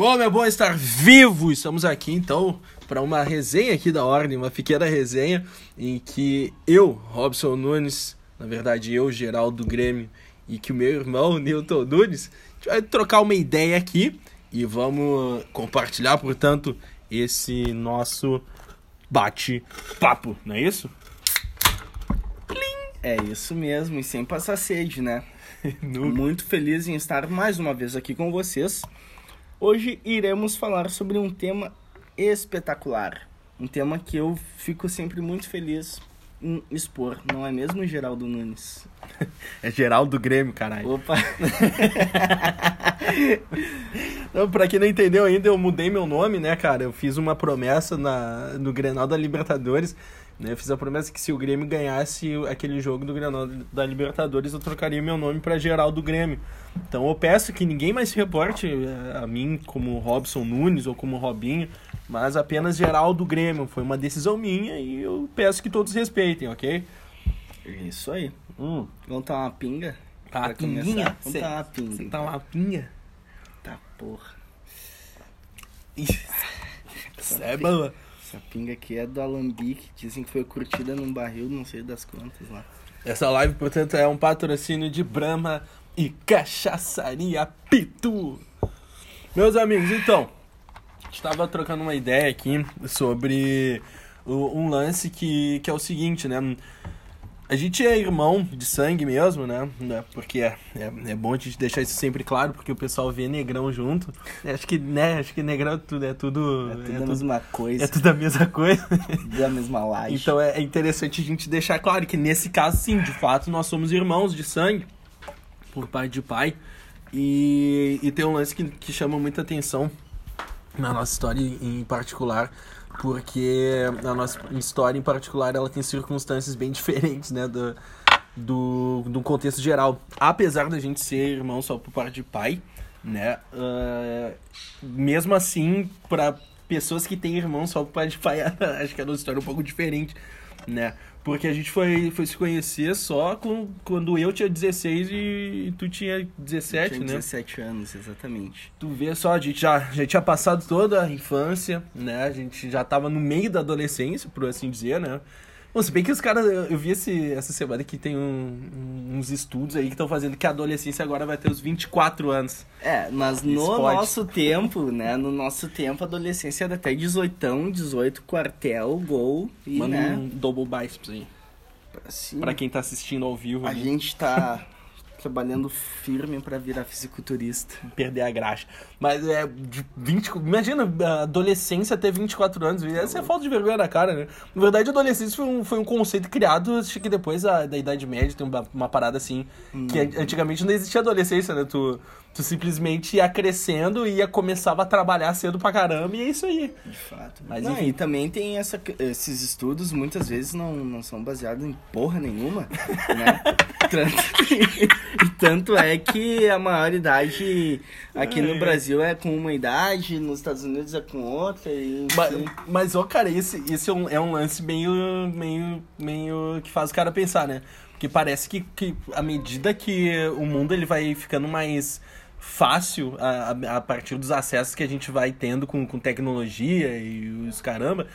Como é bom estar vivo! Estamos aqui então para uma resenha aqui da Ordem, uma pequena resenha em que eu, Robson Nunes, na verdade eu, Geraldo Grêmio, e que o meu irmão, Newton Nunes, a gente vai trocar uma ideia aqui e vamos compartilhar, portanto, esse nosso bate-papo, não é isso? É isso mesmo, e sem passar sede, né? Muito feliz em estar mais uma vez aqui com vocês. Hoje iremos falar sobre um tema espetacular. Um tema que eu fico sempre muito feliz em expor, não é mesmo, Geraldo Nunes? É Geraldo Grêmio, caralho. Opa! Não, pra quem não entendeu ainda, eu mudei meu nome, né, cara? Eu fiz uma promessa na, no Grenal da Libertadores. Né? Eu fiz a promessa que se o Grêmio ganhasse aquele jogo do Grenal da Libertadores, eu trocaria meu nome pra Geraldo Grêmio. Então eu peço que ninguém mais se reporte eh, a mim como Robson Nunes ou como Robinho, mas apenas Geraldo Grêmio. Foi uma decisão minha e eu peço que todos respeitem, ok? Isso aí. Hum. Vamos tomar uma pinga? Tá, Pra pinguinha? Vamos tomar uma pinga. Você então. tá uma pinha? Tá, porra. Isso é boa. Essa pinga aqui é do Alambique. Dizem que foi curtida num barril, não sei das quantas lá. Essa live, portanto, é um patrocínio de Brahma e Cachaçaria Pitu. Meus amigos, então, a gente tava trocando uma ideia aqui sobre um lance que, que é o seguinte, né? A gente é irmão de sangue mesmo, né? Né? Porque é, é, é bom a gente deixar isso sempre claro, porque o pessoal vê negrão junto. Acho que, né? Acho que negrão é tudo, é tudo, É tudo é a tudo, mesma coisa, é tudo a mesma coisa. da mesma laje. Então é é interessante a gente deixar claro que nesse caso, sim, de fato, nós somos irmãos de sangue, por pai de pai. E, e tem um lance que, que chama muita atenção na nossa história em particular, porque a nossa história em particular ela tem circunstâncias bem diferentes, né, do, do, do contexto geral. Apesar da gente ser irmão só por parte de pai, né, ah, mesmo assim, para pessoas que têm irmão só por parte de pai, acho que a nossa história é um pouco diferente, né, porque a gente foi, foi se conhecer só com, quando eu tinha 16 e tu tinha 17, Tinha né? 17 anos, exatamente. Tu vê só, a gente já, já tinha passado toda a infância, né? A gente já tava no meio da adolescência, por assim dizer, né? Bom, se bem que os caras, eu eu vi esse, essa semana que tem um- uns estudos aí que estão fazendo que a adolescência agora vai ter os 24 anos. É, mas no pode. nosso tempo, né? No nosso tempo, a adolescência era até 18, 18, quartel, gol e, Manda né? um double biceps aí. Assim, Pra quem tá assistindo ao vivo a gente tá trabalhando firme pra virar fisiculturista. perder a graxa. Mas é de 20. Imagina a adolescência ter 24 anos. Essa é falta de vergonha na cara, né? Na verdade, a adolescência foi um, foi um conceito criado, acho que depois da, da Idade Média tem uma, uma parada assim. Que an- antigamente não existia adolescência, né? Tu, tu simplesmente ia crescendo e ia começava a trabalhar cedo pra caramba e é isso aí. De fato. Mas, Não, enfim. e também tem essa, esses estudos, muitas vezes não, não são baseados em porra nenhuma, né? Tanto, e tanto é que a maioridade aqui no Brasil é com uma idade, nos Estados Unidos é com outra, e Mas, mas ó, cara, esse, esse é, um, é um lance meio, meio, meio que faz o cara pensar, né? Porque parece que, que à medida que o mundo ele vai ficando mais fácil a, a, a partir dos acessos que a gente vai tendo com, com tecnologia e os caramba,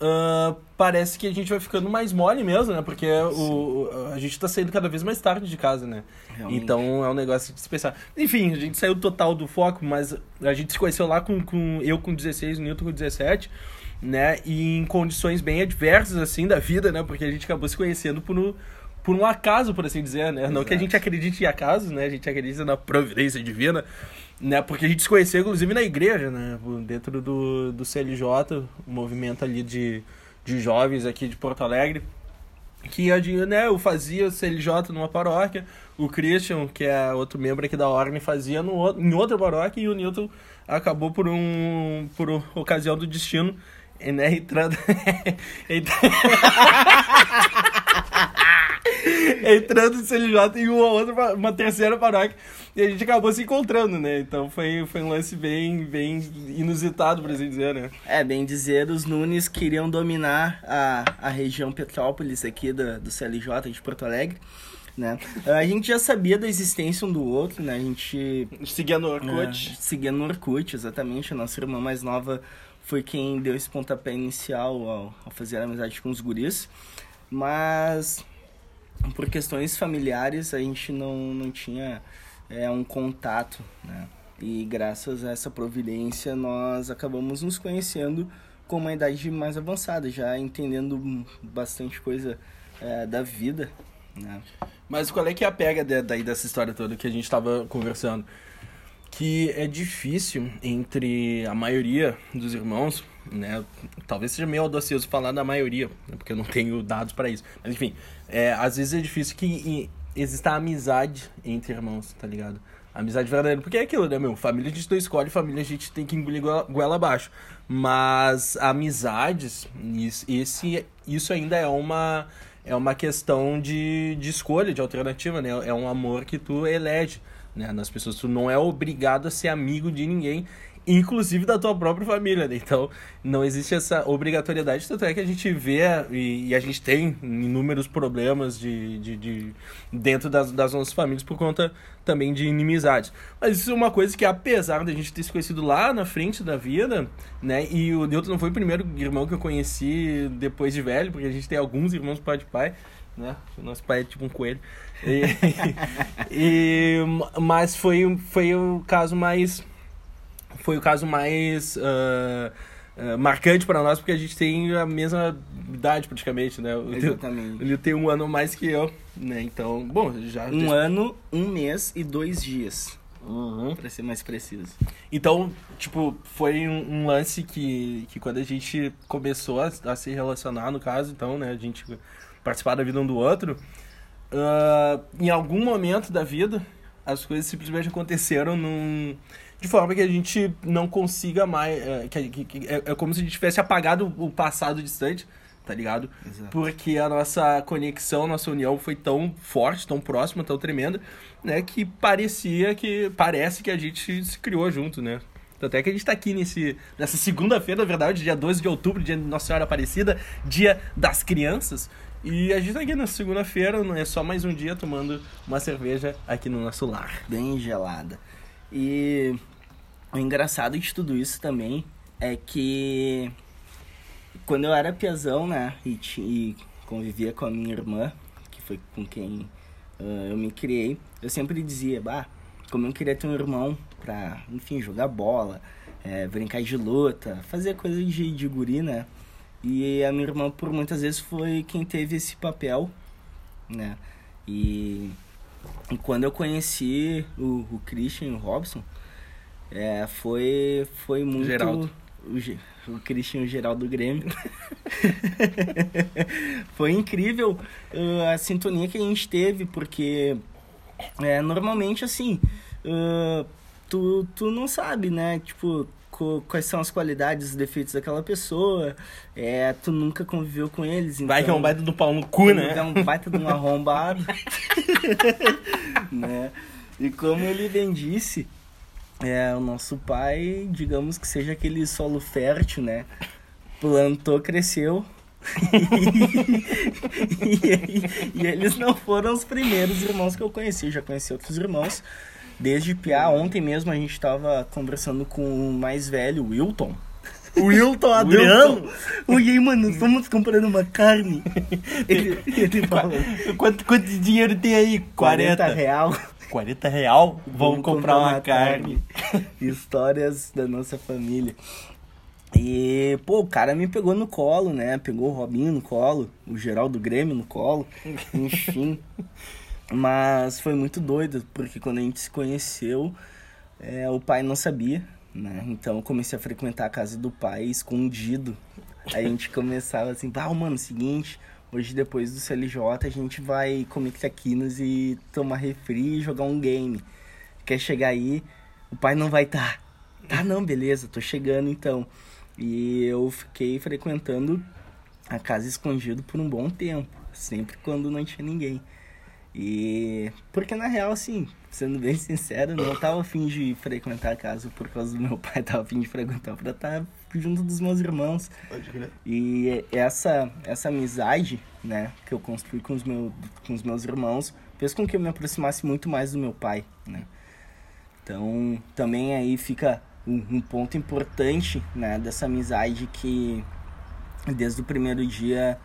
ah, parece que a gente vai ficando mais mole mesmo, né? Porque o, o- a gente tá saindo cada vez mais tarde de casa, né? Realmente. Então é um negócio de se pensar. Enfim, a gente saiu total do foco, mas a gente se conheceu lá com, com eu com 16, o Newton com 17, né? E em condições bem adversas, assim, da vida, né? Porque a gente acabou se conhecendo por por um acaso, por assim dizer, né? Não que a gente acredite em acasos, né? A gente acredita na providência divina, né? Porque a gente se conheceu, inclusive, na igreja, né? Dentro do, do CLJ, o movimento ali de, de jovens aqui de Porto Alegre que né, eu fazia CLJ numa paróquia, o Christian, que é outro membro aqui da Ordem, fazia no, outro- em outra paróquia e o Newton acabou por um por uma ocasião do destino né, entrando entra- entrando em CLJ em uma outra uma terceira paróquia e a gente acabou se encontrando, né? Então foi, foi um lance bem bem inusitado, por assim dizer, né? É, bem dizer, os Nunes queriam dominar a, a região Petrópolis aqui do, do CLJ de Porto Alegre. né? A gente já sabia da existência um do outro, né? A gente Seguia no Orkut. é, seguia no Orkut, exatamente. A nossa irmã mais nova foi quem deu esse pontapé inicial ao, ao fazer amizade com os guris. Mas por questões familiares a gente não, não tinha é, um contato, né? E graças a essa providência nós acabamos nos conhecendo com uma idade mais avançada, já entendendo bastante coisa é, da vida, né? Mas qual é que é a pega de- daí dessa história toda que a gente tava conversando? Que é difícil entre a maioria dos irmãos, né? Talvez seja meio audacioso falar da maioria, né? porque eu não tenho dados pra isso. Mas enfim, é, às vezes é difícil que e, exista amizade entre irmãos, tá ligado? Amizade verdadeira. Porque é aquilo, né, meu? Família a gente não escolhe, família a gente tem que engolir goela, abaixo. Mas amizades, isso, esse, isso ainda é uma, é uma questão de, de escolha, de alternativa, né? É um amor que tu elege né, nas pessoas. Tu não é obrigado a ser amigo de ninguém, inclusive da tua própria família, né? Então, não existe essa obrigatoriedade. Tanto é que a gente vê e, e a gente tem inúmeros problemas de, de, de- dentro das, das nossas famílias por conta também de inimizades. Mas isso é uma coisa que, apesar de a gente ter se conhecido lá na frente da vida, né? E o Newton não foi o primeiro irmão que eu conheci depois de velho, porque a gente tem alguns irmãos pai de pai, né? O nosso pai é tipo um coelho. E, e- mas foi, foi o caso mais foi o caso mais ah, ah, marcante para nós porque a gente tem a mesma idade praticamente, né? O teu- Exatamente. ele tem um ano mais que eu, né? Então, bom, já Um ano, um mês e dois dias, Uhum. pra ser mais preciso. Então, tipo, foi um, um lance que, que quando a gente começou a, a se relacionar, no caso, então, né, a gente participar da vida um do outro, ah, em algum momento da vida, as coisas simplesmente aconteceram num, de forma que a gente não consiga mais. eh, que, que- que- é, é como se a gente tivesse apagado o passado distante, tá ligado? Exato. Porque a nossa conexão, nossa união foi tão forte, tão próxima, tão tremenda, né? Que parecia que. Parece que a gente se criou junto, né? Tanto é que a gente tá aqui nesse, nessa segunda-feira, na verdade, dia 12 de outubro, dia de Nossa Senhora Aparecida, dia das crianças. E a gente tá aqui na segunda-feira, não é só mais um dia tomando uma cerveja aqui no nosso lar. Bem gelada. E o engraçado de tudo isso também é que quando eu era piazão, né, e, e convivia com a minha irmã, que foi com quem ah, eu me criei, eu sempre dizia, bah, como eu queria ter um irmão pra, enfim, jogar bola, eh, brincar de luta, fazer coisa de, de guri, né? E a minha irmã, por muitas vezes, foi quem teve esse papel, né? E, e quando eu conheci o, o Christian e o Robson, é, foi, foi muito... Geraldo. O, Ge- o Christian o Geraldo do Grêmio. foi incrível uh, a sintonia que a gente teve, porque é, normalmente, assim, uh, tu, tu não sabe, né? Tipo, quais são as qualidades e defeitos daquela pessoa. É, tu nunca conviveu com eles. Vai que é um então- baita do pau no cu, né? é um baita de um arrombado. né? E como ele bem disse, é, o nosso pai, digamos que seja aquele solo fértil, né? Plantou, cresceu. e, e eles não foram os primeiros irmãos que eu conheci. Já conheci outros irmãos. Desde Piá, ontem mesmo a gente estava conversando com o mais velho, o Wilton. O Wilton Adriano. Oi, aí, mano, estamos comprando uma carne. Ele, ele falou, Quanto, quanto dinheiro tem aí? 40 40. real. 40 real? Vamos comprar uma carne. Histórias da nossa família. E, pô, o cara me pegou no colo, né? Pegou o Robinho no colo, o Geraldo Grêmio no colo, enfim. Mas foi muito doido, porque quando a gente se conheceu, é, o pai não sabia, né? Então eu comecei a frequentar a casa do pai escondido. Aí a gente começava assim, ah, mano, seguinte, hoje depois do CLJ a gente vai comer taquinos e tomar refri e jogar um game. Quer chegar aí, o pai não vai estar. Tá. tá, não, beleza, tô chegando então. E eu fiquei frequentando a casa escondido por um bom tempo, sempre quando não tinha ninguém. E porque na real, assim, sendo bem sincero, não tava afim de frequentar a casa por causa do meu pai, tava afim de frequentar pra estar junto dos meus irmãos. E essa, essa amizade, né, que eu construí com os, meu, com os meus irmãos, fez com que eu me aproximasse muito mais do meu pai, né? Então, também aí fica um, um ponto importante, né, dessa amizade que desde o primeiro dia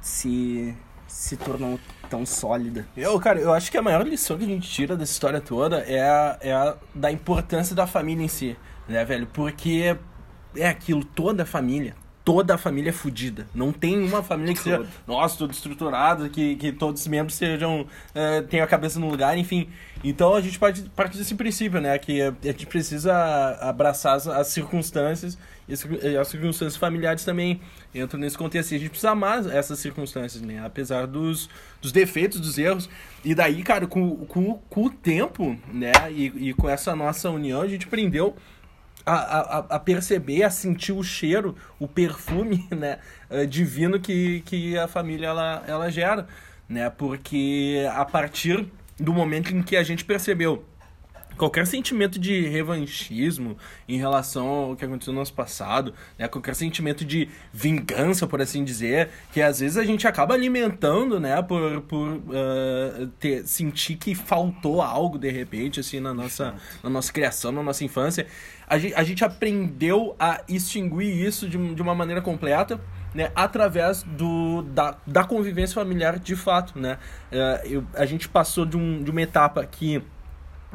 se se tornou tão sólida. Eu, cara, eu acho que a maior lição que a gente tira dessa história toda é a, é a da importância da família em si, né, velho? Porque é aquilo, toda a família, toda a família é fodida. Não tem uma família que seja, nossa, tudo estruturado, que, que todos os membros sejam, uh, tenham a cabeça no lugar, enfim. Então a gente parte, parte desse princípio, né? Que a gente precisa abraçar as, as circunstâncias e as circunstâncias familiares também entram nesse contexto. E a gente precisa amar essas circunstâncias, né? Apesar dos, dos defeitos, dos erros. E daí, cara, com, com, com o tempo, né? E, e com essa nossa união, a gente aprendeu a, a, a, perceber, a sentir o cheiro, o perfume, né, eh, divino que, que a família ela, ela gera, né? Porque a partir do momento em que a gente percebeu qualquer sentimento de revanchismo em relação ao que aconteceu no nosso passado, né? qualquer sentimento de vingança, por assim dizer, que às vezes a gente acaba alimentando, né, por, por uh, ter, sentir que faltou algo de repente, assim, na nossa, na nossa criação, na nossa infância. A gente, a gente aprendeu a extinguir isso de, de uma maneira completa. Né, através do, da, da convivência familiar de fato. Né? Uh, eu, a gente passou de, um, de uma etapa que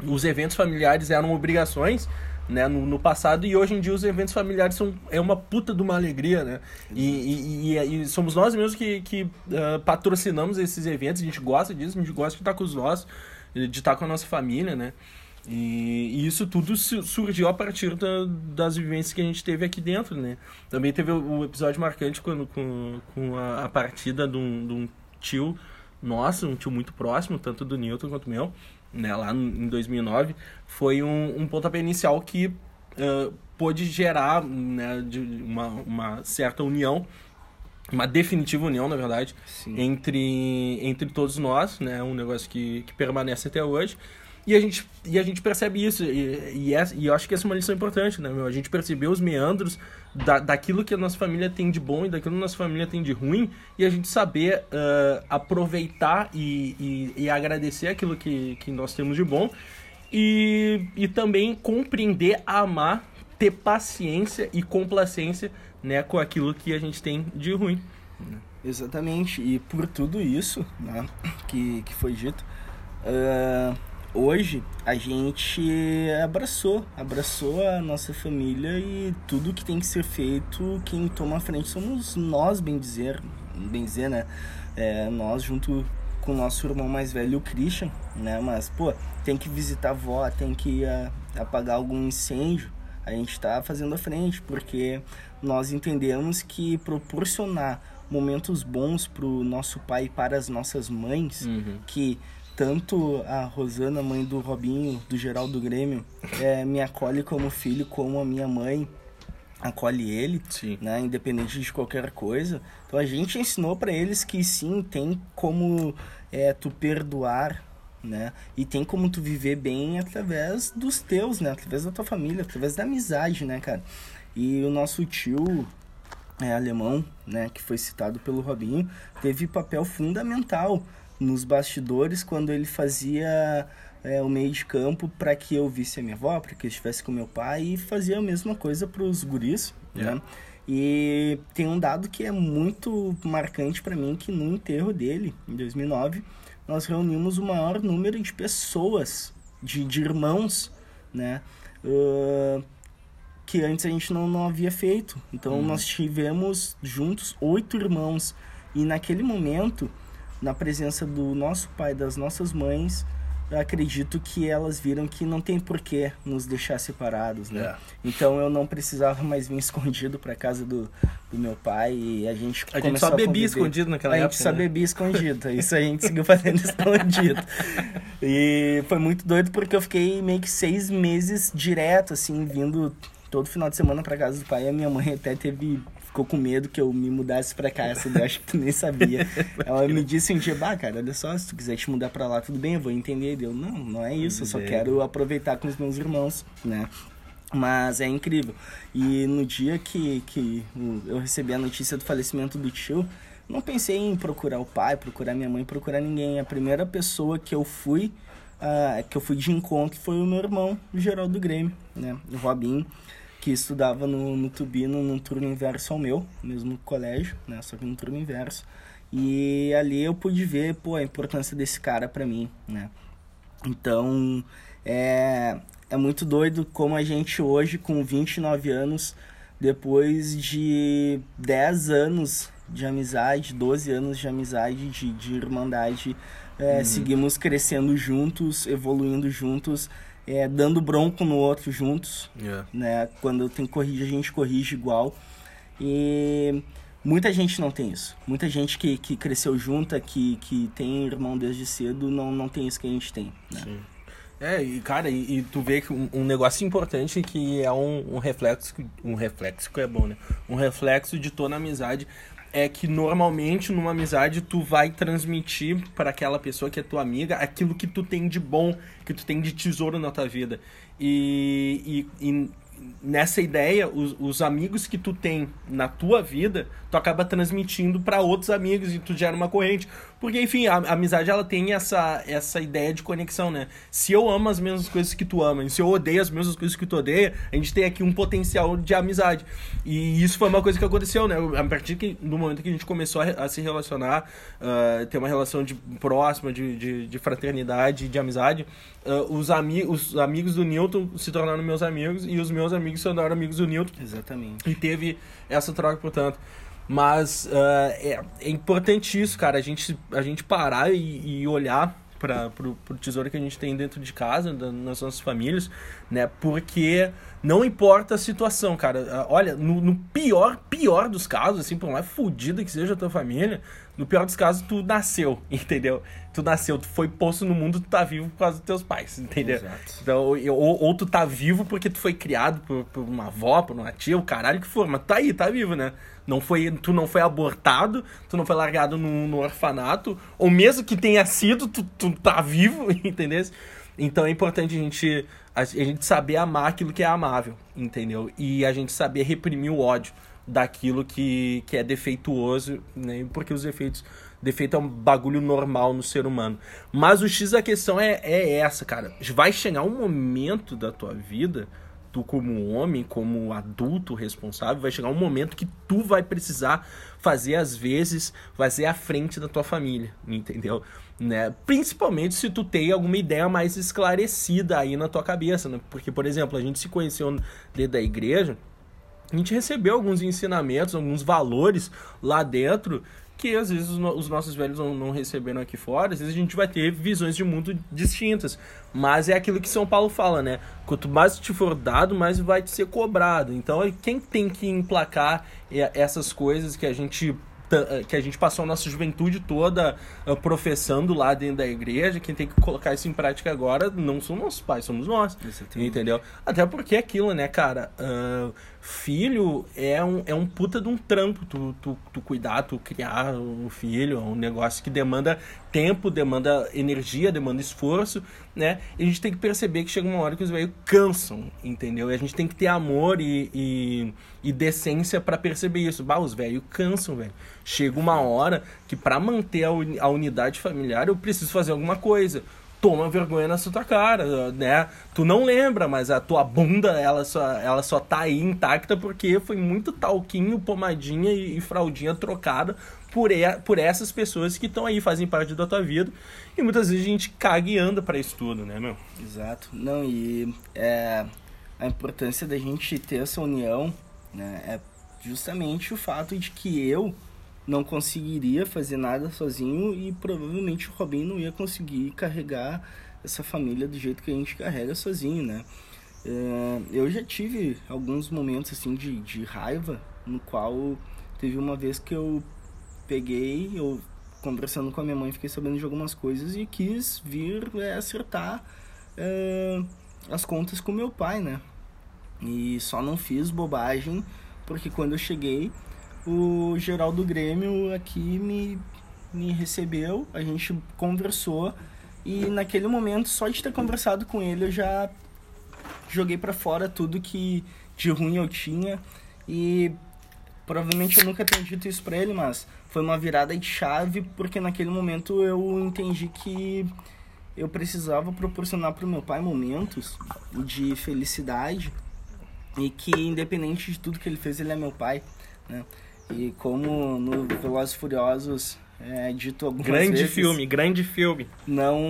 os eventos familiares eram obrigações, né, no, no, passado e hoje em dia os eventos familiares são é uma puta de uma alegria, né? E, e, e, e, somos nós mesmos que, que uh, patrocinamos esses eventos, a gente gosta disso, a gente gosta de estar com os nossos, de estar com a nossa família, né? E, isso tudo surgiu a partir da, das vivências que a gente teve aqui dentro, né? Também teve o, o episódio marcante quando, com, com a, a partida de um, de um tio nosso, um tio muito próximo, tanto do Newton quanto meu, né, lá em 2009, foi um, um pontapé inicial que uh, pôde gerar né, de uma, uma certa união, uma definitiva união, na verdade, entre, entre todos nós, né, um negócio que, que permanece até hoje. E a gente, e a gente percebe isso, e, e, e eu acho que essa é uma lição importante, né, meu? A gente percebeu os meandros da, daquilo que a nossa família tem de bom e daquilo que a nossa família tem de ruim, e a gente saber uh, aproveitar e, e, e, agradecer aquilo que, que nós temos de bom, e, e também compreender, amar, ter paciência e complacência né, com aquilo que a gente tem de ruim. Exatamente, e por tudo isso né, que, que foi dito. Uh hoje a gente abraçou, abraçou a nossa família e tudo que tem que ser feito, quem toma a frente somos nós, bem dizer, bem dizer, né? É, nós junto com o nosso irmão mais velho, o Christian, né? Mas, pô, tem que visitar a avó, tem que uh, apagar algum incêndio, a gente está fazendo a frente, porque nós entendemos que proporcionar momentos bons para o nosso pai e para as nossas mães, uhum. que tanto a Rosana, mãe do Robinho, do geral do Grêmio, é, me acolhe como filho, como a minha mãe acolhe ele, sim. né, independente de qualquer coisa. Então a gente ensinou para eles que sim, tem como é, tu perdoar, né, e tem como tu viver bem através dos teus, né, através da tua família, através da amizade, né, cara. E o nosso tio é, alemão, né, que foi citado pelo Robinho, teve papel fundamental nos bastidores quando ele fazia é, o meio de campo para que eu visse a minha avó, para que eu estivesse com meu pai e fazia a mesma coisa para os guris, yeah. né? E tem um dado que é muito marcante para mim que no enterro dele, em 2009, nós reunimos o maior número de pessoas, de, de irmãos, né? Uh, que antes a gente não, não havia feito. Então uhum. nós tivemos juntos oito irmãos. E naquele momento na presença do nosso pai das nossas mães, eu acredito que elas viram que não tem porquê nos deixar separados, né? É. Então eu não precisava mais vir escondido para casa do, do meu pai e a gente A gente só bebia escondido naquela época. A gente só né? bebia escondido, isso a gente seguiu fazendo escondido. E foi muito doido porque eu fiquei meio que seis meses direto, assim, vindo todo final de semana para casa do pai. E a minha mãe até teve ficou com medo que eu me mudasse pra cá. Essa eu acho que tu nem sabia. Ela me disse um dia, bah, cara, olha só, se tu quiser te mudar pra lá, tudo bem, eu vou entender. Eu, não, não é isso, eu só quero aproveitar com os meus irmãos, né? Mas é incrível. E no dia que, que eu recebi a notícia do falecimento do tio, Não pensei em procurar o pai, procurar minha mãe, procurar ninguém. A primeira pessoa que eu fui, uh, que eu fui de encontro foi o meu irmão, o Geraldo Grêmio, né? O Robinho, que estudava no, no Tubino, num turno inverso ao meu, mesmo colégio, né? Só que no turno inverso. E ali eu pude ver, pô, a importância desse cara para mim, né? Então, é, é muito doido como a gente hoje, com 29 anos, depois de 10 anos de amizade, 12 anos de amizade, de, de irmandade, é, uhum. seguimos crescendo juntos, evoluindo juntos, é, dando bronco no outro juntos, yeah. né? Quando tem que corrigir, a gente corrige igual. E muita gente não tem isso. Muita gente que, que cresceu junta, que, que tem irmão desde cedo, não, não tem isso que a gente tem, né? Sim. É, e cara, e, e, tu vê que um, um, negócio importante que é um, um reflexo, um reflexo que é bom, né? Um reflexo de toda amizade é que normalmente numa amizade tu vai transmitir para aquela pessoa que é tua amiga aquilo que tu tem de bom, que tu tem de tesouro na tua vida. E, e, e nessa ideia, os, os, amigos que tu tem na tua vida, tu acaba transmitindo para outros amigos e tu gera uma corrente. Porque, enfim, a, a, amizade ela tem essa, essa ideia de conexão, né? Se eu amo as mesmas coisas que tu ama, e se eu odeio as mesmas coisas que tu odeia, a gente tem aqui um potencial de amizade. E isso foi uma coisa que aconteceu, né? A partir que, do momento que a gente começou a, a se relacionar, uh, ter uma relação de próxima, de, de, de fraternidade, de amizade, uh, os, ami os amigos do Newton se tornaram meus amigos e os meus amigos se tornaram amigos do Newton. Exatamente. E teve essa troca, portanto. Mas uh, é, é importante isso, cara, a gente, a gente parar e, e olhar para pro tesouro que a gente tem dentro de casa, da, nas nossas famílias, né? Porque não importa a situação, cara. Ah, olha, no, no pior, pior dos casos, assim, por mais fodida que seja a tua família, no pior dos casos, tu nasceu, entendeu? Tu nasceu, tu foi posto no mundo, tu tá vivo por causa dos teus pais, entendeu? Exato. Então, ou, ou tu tá vivo porque tu foi criado por, por uma avó, por uma tia, o caralho que for, mas tu tá aí, tá vivo, né? Não foi, tu não foi abortado, tu não foi largado no, no orfanato, ou mesmo que tenha sido, tu, tu tá vivo, entendeu? Então é importante a gente, a gente saber amar aquilo que é amável, entendeu? E a gente saber reprimir o ódio daquilo que, que é defeituoso, né? Porque os defeitos. Defeito é um bagulho normal no ser humano. Mas o X da questão é, é essa, cara. Vai chegar um momento da tua vida tu como homem, como adulto responsável, vai chegar um momento que tu vai precisar fazer as vezes, fazer à frente da tua família, entendeu? Né? Principalmente se tu tem alguma ideia mais esclarecida aí na tua cabeça, né? Porque, por exemplo, a gente se conheceu dentro da igreja, a gente recebeu alguns ensinamentos, alguns valores lá dentro que às vezes os, nossos velhos não, receberam aqui fora, às vezes a gente vai ter visões de mundo distintas. Mas é aquilo que São Paulo fala, né? Quanto mais te for dado, mais vai te ser cobrado. Então, quem tem que emplacar essas coisas que a gente que a gente passou a nossa juventude toda uh, professando lá dentro da igreja, quem tem que colocar isso em prática agora não são nossos pais, somos nós. Entendeu? Até porque é aquilo, né, cara? Uh, filho é um, é um puta de um trampo tu, tu, tu cuidar, tu criar um filho, é um negócio que demanda tempo, demanda energia, demanda esforço, né? E a gente tem que perceber que chega uma hora que os velhos cansam, entendeu? E a gente tem que ter amor e, e, e decência para perceber isso. Bah, os velhos cansam, velho. Chega uma hora que para manter a, a unidade familiar eu preciso fazer alguma coisa toma vergonha na sua cara, né? Tu não lembra, mas a tua bunda, ela só, ela só tá aí intacta porque foi muito talquinho, pomadinha e, e fraldinha trocada por, e, por essas pessoas que estão aí, fazem parte da tua vida. E muitas vezes a gente caga e anda pra isso tudo, né, meu? Exato. Não, e é, a importância da gente ter essa união, né, é justamente o fato de que eu não conseguiria fazer nada sozinho e provavelmente o Robin não ia conseguir carregar essa família do jeito que a gente carrega sozinho, né? É, eu já tive alguns momentos assim de, de raiva, no qual teve uma vez que eu peguei, eu conversando com a minha mãe, fiquei sabendo de algumas coisas e quis vir é, acertar é, as contas com meu pai, né? E só não fiz bobagem porque quando eu cheguei o geral do Grêmio aqui me, me recebeu, a gente conversou e naquele momento, só de ter conversado com ele, eu já joguei para fora tudo que de ruim eu tinha e provavelmente eu nunca tenho dito isso pra ele, mas foi uma virada de chave porque naquele momento eu entendi que eu precisava proporcionar pro meu pai momentos de felicidade e que independente de tudo que ele fez, ele é meu pai, né? E como no Velozes Furiosos é dito algumas Grande vezes, filme, grande filme. não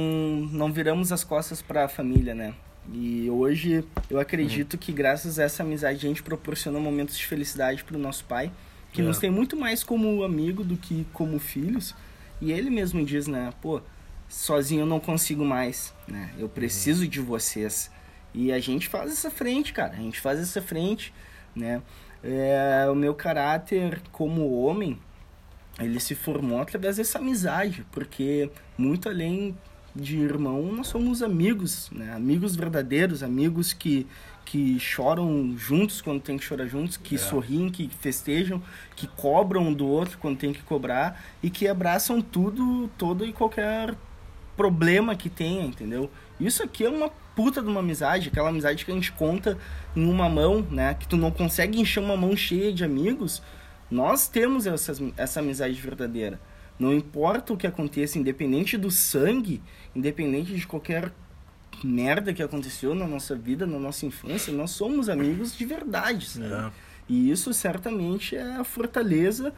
não viramos as costas para a família, né? E hoje eu acredito que graças a essa amizade a gente proporciona momentos de felicidade pro nosso pai, que É. nos tem muito mais como amigo do que como filhos. E ele mesmo diz, né, pô, sozinho eu não consigo mais, né? Eu preciso de vocês. E a gente faz essa frente, cara. A gente faz essa frente, né? É, o meu caráter como homem, ele se formou através dessa amizade, porque muito além de irmão, nós somos amigos, né? Amigos verdadeiros, amigos que, que choram juntos quando tem que chorar juntos, que sorriem, que festejam, que cobram um do outro quando tem que cobrar e que abraçam tudo, todo e qualquer problema que tenha, entendeu? Isso aqui é uma puta de uma amizade, aquela amizade que a gente conta em uma mão, né? Que tu não consegue encher uma mão cheia de amigos. Nós temos essas, essa amizade verdadeira. Não importa o que aconteça, independente do sangue, independente de qualquer merda que aconteceu na nossa vida, na nossa infância, nós somos amigos de verdade? É. E isso certamente é a fortaleza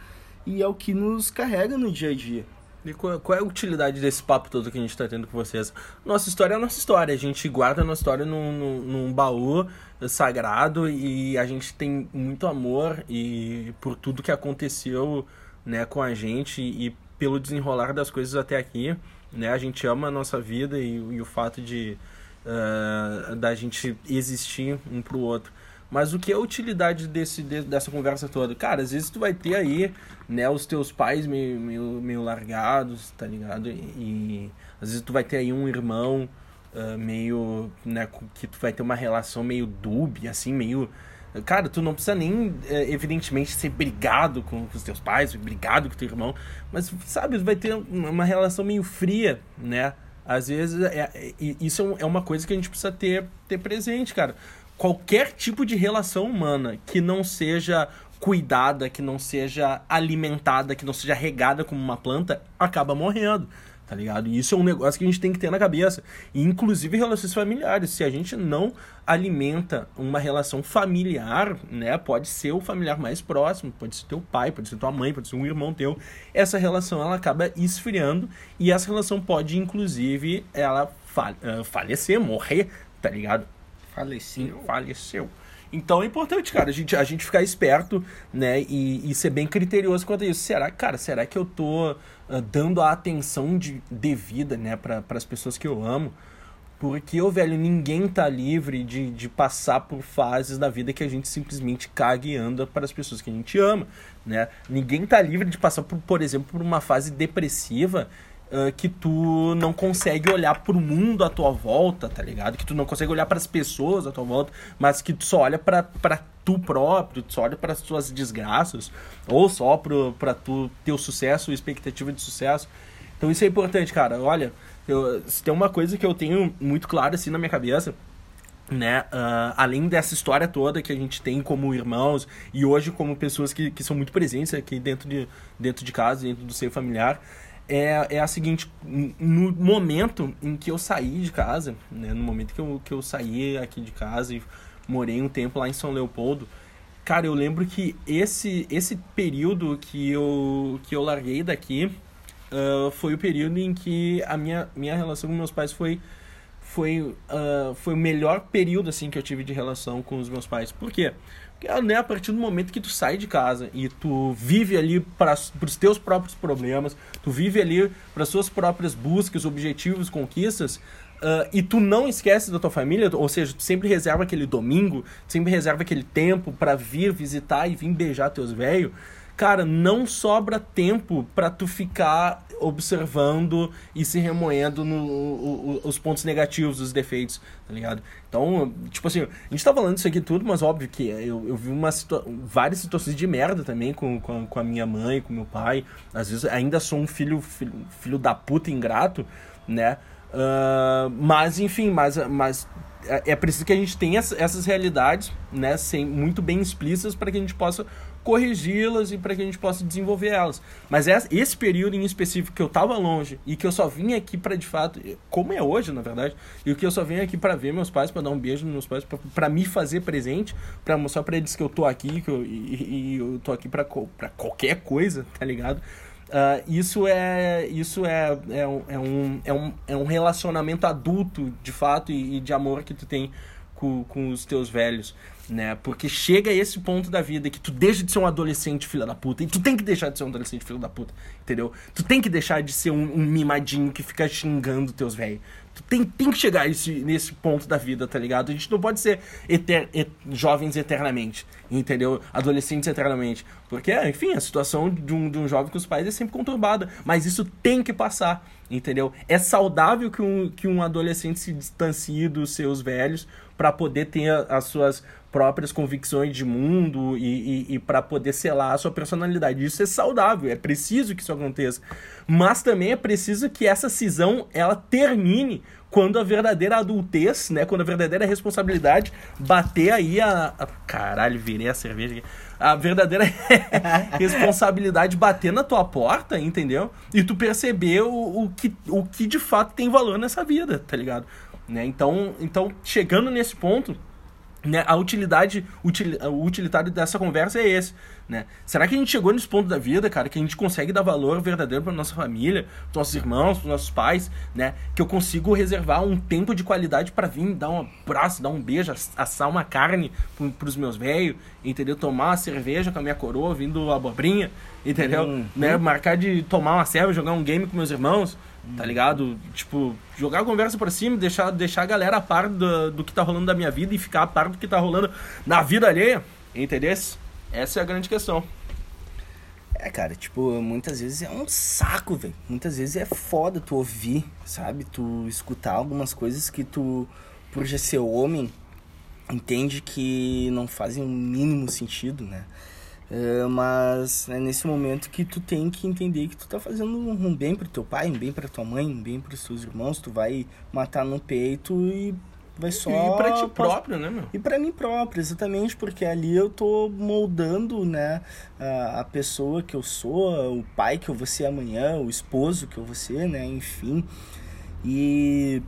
e é o que nos carrega no dia a dia. E qual, é a utilidade desse papo todo que a gente tá tendo com vocês? Nossa história é a nossa história. A gente guarda a nossa história num, num, num baú sagrado e a gente tem muito amor e por tudo que aconteceu né, com a gente e pelo desenrolar das coisas até aqui. Né? A gente ama a nossa vida e, e o fato de ah, da gente existir um pro outro. Mas o que é a utilidade desse, de- dessa conversa toda? Cara, às vezes tu vai ter aí, né, os teus pais meio, meio, meio largados, tá ligado? E, às vezes tu vai ter aí um irmão ah, meio, né, que tu vai ter uma relação meio dúbia, assim, meio... Cara, tu não precisa nem, eh, evidentemente, ser brigado com, os teus pais, brigado com teu irmão, mas, sabe, vai ter uma relação meio fria, né? Às vezes, é, é- isso é é uma coisa que a gente precisa ter, ter presente, cara. Qualquer tipo de relação humana que não seja cuidada, que não seja alimentada, que não seja regada como uma planta, acaba morrendo, tá ligado? E isso é um negócio que a gente tem que ter na cabeça. Inclusive relações familiares. Se a gente não alimenta uma relação familiar, né? Pode ser o familiar mais próximo, pode ser teu pai, pode ser tua mãe, pode ser um irmão teu. Essa relação ela acaba esfriando e essa relação pode, inclusive, ela eh, falecer, morrer, tá ligado? Faleceu. faleceu. Então é importante, cara, a gente, a gente ficar esperto, né, e, e ser bem criterioso quanto a isso. Será, cara, será que eu tô ah, dando a atenção de, devida, né, para as pessoas que eu amo? Porque, ô velho, ninguém tá livre de, de passar por fases da vida que a gente simplesmente caga e anda para as pessoas que a gente ama, né? Ninguém tá livre de passar, por, por exemplo, por uma fase depressiva ah, que tu não consegue olhar pro mundo à tua volta, tá ligado? Que tu não consegue olhar para as pessoas à tua volta, mas que tu só olha pra pra tu próprio, tu só olha para as tuas desgraças, ou só pro, pra tu teu sucesso, expectativa de sucesso. Então isso é importante, cara. Olha, eu, se tem uma coisa que eu tenho muito clara assim na minha cabeça, né? ah, além dessa história toda que a gente tem como irmãos e hoje como pessoas que, que são muito presentes aqui dentro de, dentro de casa, dentro do seio familiar, é, é a seguinte: no momento em que eu saí de casa, né? No momento que eu, que eu saí aqui de casa e morei um tempo lá em São Leopoldo, cara, eu lembro que esse, esse período que eu, que eu larguei daqui ah, foi o período em que a minha, minha relação com meus pais foi foi, ah, foi o melhor período assim que eu tive de relação com os meus pais. Por quê? Porque né, a partir do momento que tu sai de casa e tu vive ali para os teus próprios problemas, tu vive ali para as suas próprias buscas, objetivos, conquistas, ah, e tu não esquece da tua família, ou seja, tu sempre reserva aquele domingo, sempre reserva aquele tempo para vir visitar e vir beijar teus velhos. Cara, não sobra tempo pra tu ficar observando e se remoendo no, o- o- os pontos negativos, os defeitos, tá ligado? Então, tipo assim, a gente tá falando isso aqui tudo, mas óbvio que eu, eu vi uma situa várias situações de merda também com, com, a, com a minha mãe, com meu pai. Às vezes ainda sou um filho, filho, filho da puta ingrato, né? Ah, mas, enfim, mas, mas é é preciso que a gente tenha ess- essas realidades, né, sem, muito bem explícitas para que a gente possa corrigi-las e para que a gente possa desenvolver elas. Mas esse período em específico que eu tava longe e que eu só vim aqui para de fato, como é hoje, na verdade, e que eu só vim aqui para ver meus pais, para dar um beijo nos meus pais, para me fazer presente, para mostrar para eles que eu tô aqui, que eu, e, e eu tô aqui para qualquer coisa, tá ligado? Uh, isso é isso é, é, um, é, um, é, um, é um relacionamento adulto de fato e, e de amor que tu tem com, com os teus velhos né? Porque chega esse ponto da vida que tu deixa de ser um adolescente filho da puta e tu tem que deixar de ser um adolescente filho da puta, entendeu? Tu tem que deixar de ser um, um mimadinho que fica xingando teus velhos. Tu tem, tem que chegar esse, nesse ponto da vida, tá ligado? A gente não pode ser eter, et, jovens eternamente, entendeu? Adolescentes eternamente. Porque, enfim, a situação de um, de um jovem com os pais é sempre conturbada. Mas isso tem que passar, entendeu? É saudável que um, que um adolescente se distancie dos seus velhos para poder ter as suas próprias convicções de mundo e, e, e para poder selar a sua personalidade. Isso é saudável, é preciso que isso aconteça. Mas também é preciso que essa cisão ela termine quando a verdadeira adultez, né, quando a verdadeira responsabilidade bater aí a, a caralho, virei a cerveja aqui. A verdadeira responsabilidade bater na tua porta, entendeu? E tu perceber o, o, que, o que de fato tem valor nessa vida, tá ligado? Né? Então, então, chegando nesse ponto, né, a utilidade, util, o utilitário dessa conversa é esse, né? Será que a gente chegou nesse ponto da vida, cara, que a gente consegue dar valor verdadeiro para nossa família, pros nossos irmãos, pros nossos pais, né? Que eu consigo reservar um tempo de qualidade para vir dar um abraço, dar um beijo, assar uma carne pro, pros meus velhos, entendeu? Tomar uma cerveja com a minha coroa, vindo abobrinha, entendeu? Uhum. Né? Marcar de tomar uma cerveja, jogar um game com meus irmãos, tá ligado? Tipo, jogar a conversa pra cima, deixar, deixar a galera a par do, do que tá rolando da minha vida e ficar a par do que tá rolando na vida alheia, entendeu? Essa é a grande questão. É, cara, tipo, muitas vezes é um saco, velho. Muitas vezes é foda tu ouvir, sabe? Tu escutar algumas coisas que tu, por já ser homem, entende que não fazem o mínimo sentido, né? É, mas é nesse momento que tu tem que entender que tu tá fazendo um bem pro teu pai, um bem pra tua mãe, um bem pros seus irmãos, tu vai matar no peito e vai só... E pra ti próprio, né, meu? E pra mim próprio, exatamente, porque ali eu tô moldando, né, a, a pessoa que eu sou, o pai que eu vou ser amanhã, o esposo que eu vou ser, né, enfim. E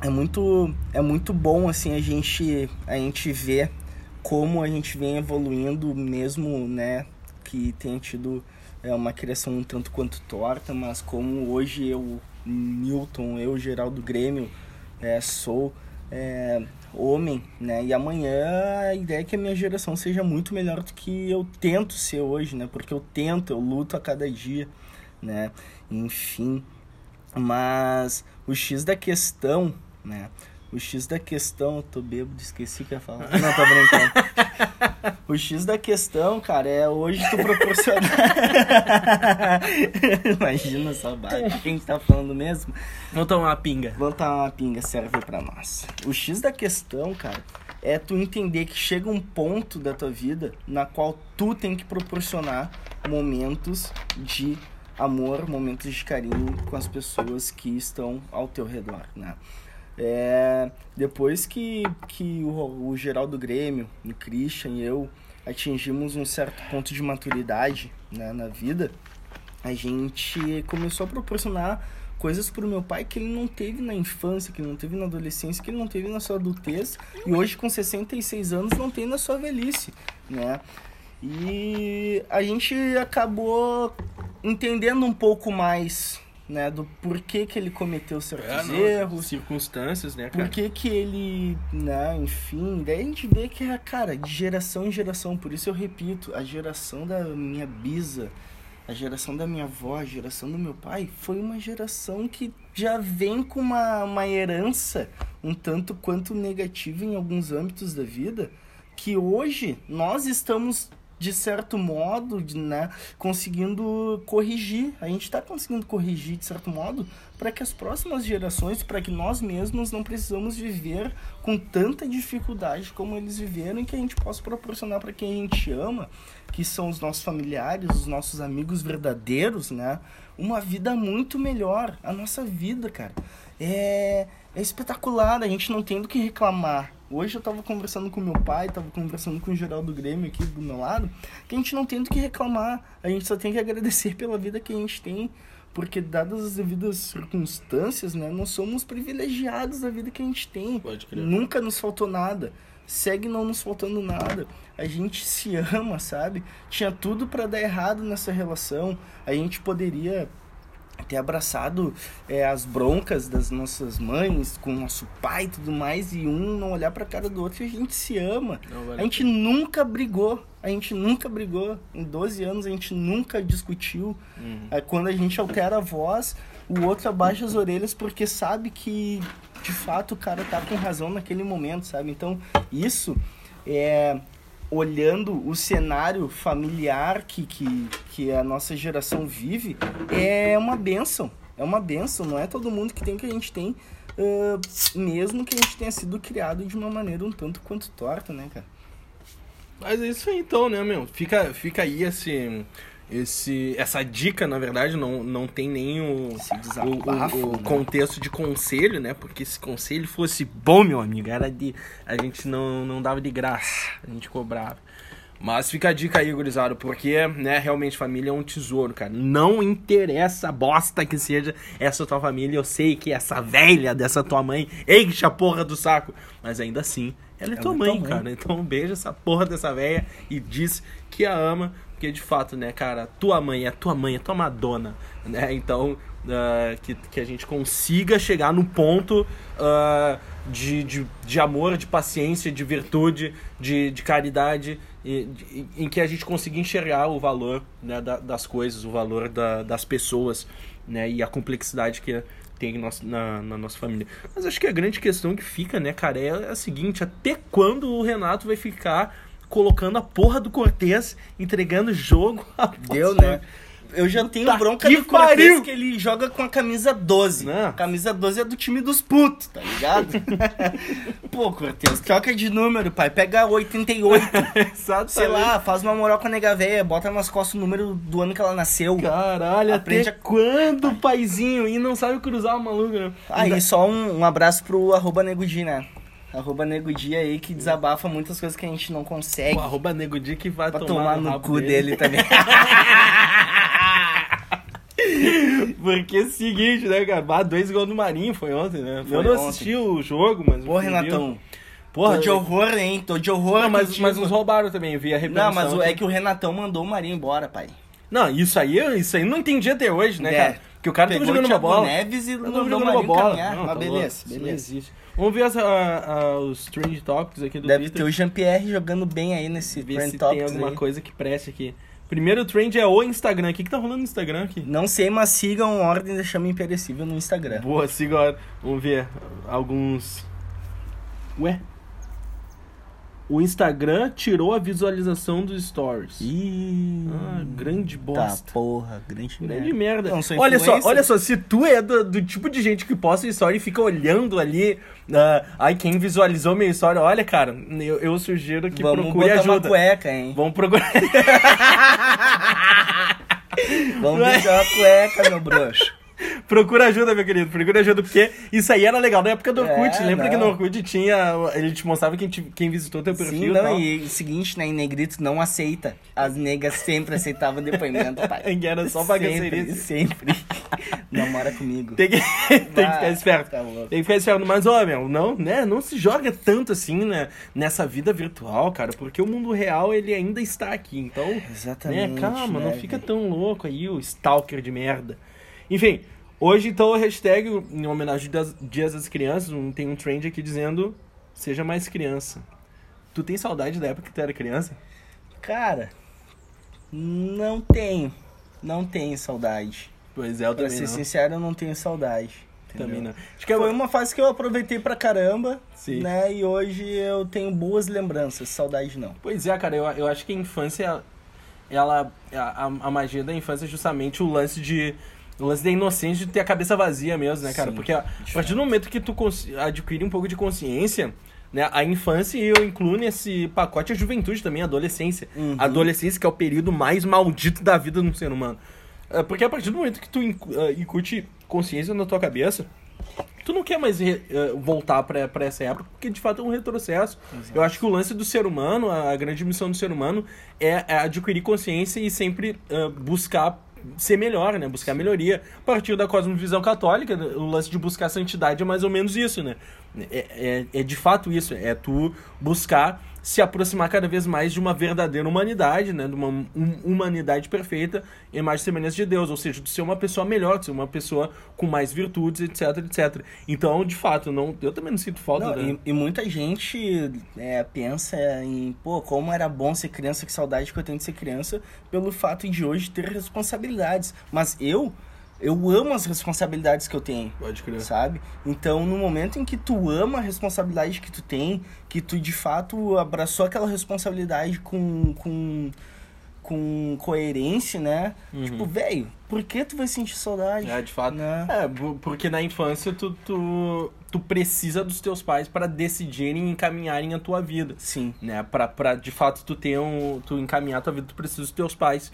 é muito, é muito bom, assim, a gente, a gente ver como a gente vem evoluindo, mesmo, né, que tenha tido é, uma criação um tanto quanto torta, mas como hoje eu, Newton, eu, Geraldo Grêmio, é, sou é, homem, né, e amanhã a ideia é que a minha geração seja muito melhor do que eu tento ser hoje, né, porque eu tento, eu luto a cada dia, né, enfim, mas o X da questão, né, o X da questão, tô bêbado, esqueci o que ia falar. Não, tô brincando. O X da questão, cara, é hoje tu proporcionar. Imagina só, bate. Quem tá falando mesmo? Vamos tomar uma pinga. Vamos tomar uma pinga, serve pra nós. O X da questão, cara, é tu entender que chega um ponto da tua vida na qual tu tem que proporcionar momentos de amor, momentos de carinho com as pessoas que estão ao teu redor, né? É, depois que, que o, o Geraldo Grêmio, o Christian e eu atingimos um certo ponto de maturidade né, na vida, a gente começou a proporcionar coisas para o meu pai que ele não teve na infância, que ele não teve na adolescência, que ele não teve na sua adultez e hoje com 66 anos não tem na sua velhice, né? E a gente acabou entendendo um pouco mais né, do porquê que ele cometeu certos é, erros, circunstâncias, né, cara? Por que que ele, né, enfim, daí a gente vê que é, cara, de geração em geração, por isso eu repito, a geração da minha bisa, a geração da minha avó, a geração do meu pai, foi uma geração que já vem com uma, uma herança um tanto quanto negativa em alguns âmbitos da vida, que hoje nós estamos de certo modo, né, conseguindo corrigir. A gente está conseguindo corrigir de certo modo para que as próximas gerações, para que nós mesmos não precisamos viver com tanta dificuldade como eles viveram e que a gente possa proporcionar para quem a gente ama, que são os nossos familiares, os nossos amigos verdadeiros, né, uma vida muito melhor. A nossa vida, cara, é, é espetacular. A gente não tem do que reclamar Hoje eu tava conversando com meu pai, tava conversando com o geral do Grêmio aqui do meu lado, que a gente não tem do que reclamar, a gente só tem que agradecer pela vida que a gente tem, porque dadas as devidas circunstâncias, né, nós somos privilegiados da vida que a gente tem. Pode crer. Nunca nos faltou nada. Segue não nos faltando nada. A gente se ama, sabe? Tinha tudo pra dar errado nessa relação. A gente poderia ter abraçado é, as broncas das nossas mães com o nosso pai e tudo mais e um não olhar pra cara do outro e a gente se ama. Não vale A gente nunca brigou. A gente nunca brigou. Em 12 anos a gente nunca discutiu. Uhum. É, Quando a gente altera a voz, o outro abaixa as orelhas porque sabe que de fato o cara tá com razão naquele momento, sabe? Então, isso é olhando o cenário familiar que, que, que a nossa geração vive, é uma benção. É uma benção, não é todo mundo que tem que a gente tem, ah, mesmo que a gente tenha sido criado de uma maneira um tanto quanto torta, né, cara? Mas é isso aí então, né, meu? Fica, fica aí esse, esse, essa dica, na verdade, não, não tem nem o, Esse o, desabafo, o- o né? contexto de conselho, né? Porque se conselho fosse bom, meu amigo, era de. A gente não, não dava de graça, a gente cobrava. Mas fica a dica aí, gurizada, porque, né, realmente família é um tesouro, cara. Não interessa a bosta que seja essa tua família. Eu sei que essa velha dessa tua mãe enche a porra do saco. Mas ainda assim, ela é, tua Ela é mãe, tua mãe. cara. Então beija essa porra dessa velha e diz que a ama. Porque de fato, né, cara, tua mãe é tua mãe, é tua Madonna, né? Então, ah, que, que a gente consiga chegar no ponto ah, de, de, de amor, de paciência, de virtude, de, de caridade, e, de- em que a gente consiga enxergar o valor né, da- das coisas, o valor da- das pessoas, né? E a complexidade que tem na, na nossa família. Mas acho que a grande questão que fica, né, cara, é a seguinte: até quando o Renato vai ficar colocando a porra do Cortez, entregando jogo? Deu, né? Eu já tenho Tá bronca que do Cortez que ele joga com a camisa 12. Não. Camisa 12 é do time dos putos, tá ligado? Pô, Cortez, troca de número, pai. Pega 88. Exatamente. sei lá, faz uma moral com a nega véia, bota nas costas o número do ano que ela nasceu. Caralho, Aprende até a- quando, paizinho? E não sabe cruzar o maluco, né? Aí só um, um abraço pro arroba Negudi, né? Arroba Negudi aí que desabafa muitas coisas que a gente não consegue. O arroba Nego Di que vai tomar, tomar no rabo cu dele também. Porque é o seguinte, né, cara? Dois gols do Marinho foi ontem, né? Foi eu não ontem. assisti o jogo, mas... Pô, Renatão. Porra, tô de horror, hein? Tô de horror. Não, mas, mas nos roubaram também, vi a. Não, mas o- é que o Renatão mandou o Marinho embora, pai. Não, isso aí, isso aí não entendi até hoje, né, É. cara? Porque o cara tava Pegou jogando o uma bola. Neves e Eu mandou tava o jogando uma bola. caminhar. Não, Mas tá beleza, louco, isso não beleza. existe. Vamos ver as, a- a- os trend topics aqui do Deve Twitter. ter o Jean-Pierre jogando bem aí nesse Ver Trend se tem Topics alguma aí. coisa que preste aqui. Primeiro trend é o Instagram. O que, que tá rolando no Instagram aqui? Não sei, mas sigam Ordem da Chama Imperecível no Instagram. Boa, siga agora. Vamos ver alguns. Ué? O Instagram tirou a visualização dos stories. Ih, Ah, grande tá, bosta. porra, grande Grande merda. merda. Não, olha só, olha só, se tu é do, do tipo de gente que posta story e fica olhando ali, ah, ai, quem visualizou minha história, olha, cara, eu, eu sugiro que Vamos procure botar uma ajuda. cueca, hein? Vamos procurar. Vamos beijar uma cueca, meu bruxo. Procura ajuda, meu querido. Procura ajuda, porque isso aí era legal na época do Orkut. É, Lembra não. que no Orkut tinha. Ele te mostrava quem, te- quem visitou teu perfil Sim, não, tal. e o seguinte, né, em negrito não aceita. As negas sempre aceitavam depoimento, pai. Era só pra sempre, sempre. Namora comigo. Tem que, tem que Ah, ficar esperto. tá tem que ficar esperto. Mas, ó, meu, não, né? Não se joga tanto assim, né? Nessa vida virtual, cara. Porque o mundo real, ele ainda está aqui. Então, Exatamente. né? Calma, não né, fica velho? tão louco aí, o stalker de merda. Enfim, hoje então a hashtag, em homenagem aos Dias das Crianças, tem um trend aqui dizendo seja mais criança. Tu tem saudade da época que tu era criança? Cara, não tenho. Não tenho saudade. Pois é, eu Pra também ser não. sincero, eu não tenho saudade. entendeu? Também não. Acho que é Foi uma fase que eu aproveitei pra caramba, Sim. né? E hoje eu tenho boas lembranças, saudade não. Pois é, cara, eu, eu acho que a infância, ela. A- a magia da infância é justamente o lance de. O lance da inocência de ter a cabeça vazia mesmo, né, cara? Sim, Porque a, a partir do momento que tu adquire um pouco de consciência, né? A infância e eu incluo nesse pacote a juventude também, a adolescência. Uhum. A adolescência que é o período mais maldito da vida de um ser humano. É, Porque a partir do momento que tu ah, incute consciência na tua cabeça, tu não quer mais re- eh, voltar pra, pra essa época, porque de fato é um retrocesso. Eu acho que o lance do ser humano, a, grande missão do ser humano é, é adquirir consciência e sempre eh, buscar ser melhor, né? Buscar melhoria. A partir da cosmovisão católica, o lance de buscar santidade é mais ou menos isso, né? É, é, é de fato isso, é tu buscar se aproximar cada vez mais de uma verdadeira humanidade, né? De uma hum- humanidade perfeita, imagem e semelhança de Deus, ou seja, de ser uma pessoa melhor, de ser uma pessoa com mais virtudes, etc, etc. Então, de fato, não, eu também não sinto falta Não, da... e, e muita gente é, pensa em, pô, como era bom ser criança, que saudade que eu tenho de ser criança, pelo fato de hoje ter responsabilidades. Mas eu, eu amo as responsabilidades que eu tenho. Pode crer. Sabe? Então, no momento em que tu ama a responsabilidade que tu tem, que tu de fato abraçou aquela responsabilidade com, com, com coerência, né? Uhum. Tipo, velho, por que tu vai sentir saudade? É, de fato. Né? É, porque na infância tu, tu, tu precisa dos teus pais para decidirem e encaminharem a tua vida. Sim. né? Pra, pra de fato tu ter um. Tu encaminhar a tua vida, tu precisa dos teus pais